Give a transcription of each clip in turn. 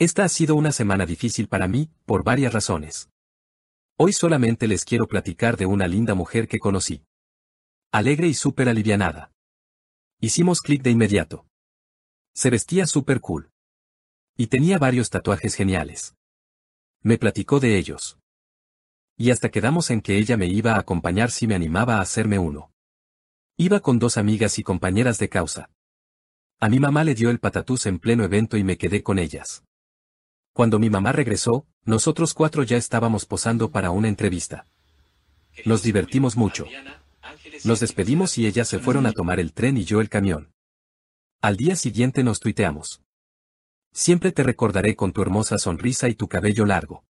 Esta ha sido una semana difícil para mí, por varias razones. Hoy solamente les quiero platicar de una linda mujer que conocí. Alegre y súper alivianada. Hicimos clic de inmediato. Se vestía súper cool. Y tenía varios tatuajes geniales. Me platicó de ellos. Y hasta quedamos en que ella me iba a acompañar si me animaba a hacerme uno. Iba con dos amigas y compañeras de causa. A mi mamá le dio el patatús en pleno evento y me quedé con ellas. Cuando mi mamá regresó, nosotros cuatro ya estábamos posando para una entrevista. Nos divertimos mucho. Nos despedimos y ellas se fueron a tomar el tren y yo el camión. Al día siguiente nos tuiteamos. Siempre te recordaré con tu hermosa sonrisa y tu cabello largo.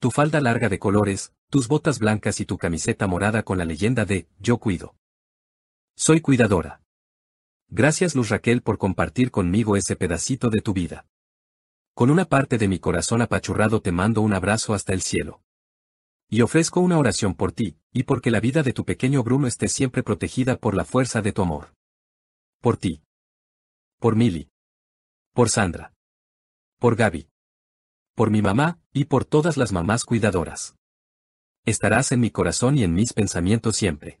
Tu falda larga de colores, tus botas blancas y tu camiseta morada con la leyenda de Yo cuido. Soy cuidadora. Gracias Luz Raquel por compartir conmigo ese pedacito de tu vida. Con una parte de mi corazón apachurrado te mando un abrazo hasta el cielo. Y ofrezco una oración por ti, y porque la vida de tu pequeño Bruno esté siempre protegida por la fuerza de tu amor. Por ti. Por Milly. Por Sandra. Por Gaby. Por mi mamá, y por todas las mamás cuidadoras. Estarás en mi corazón y en mis pensamientos siempre.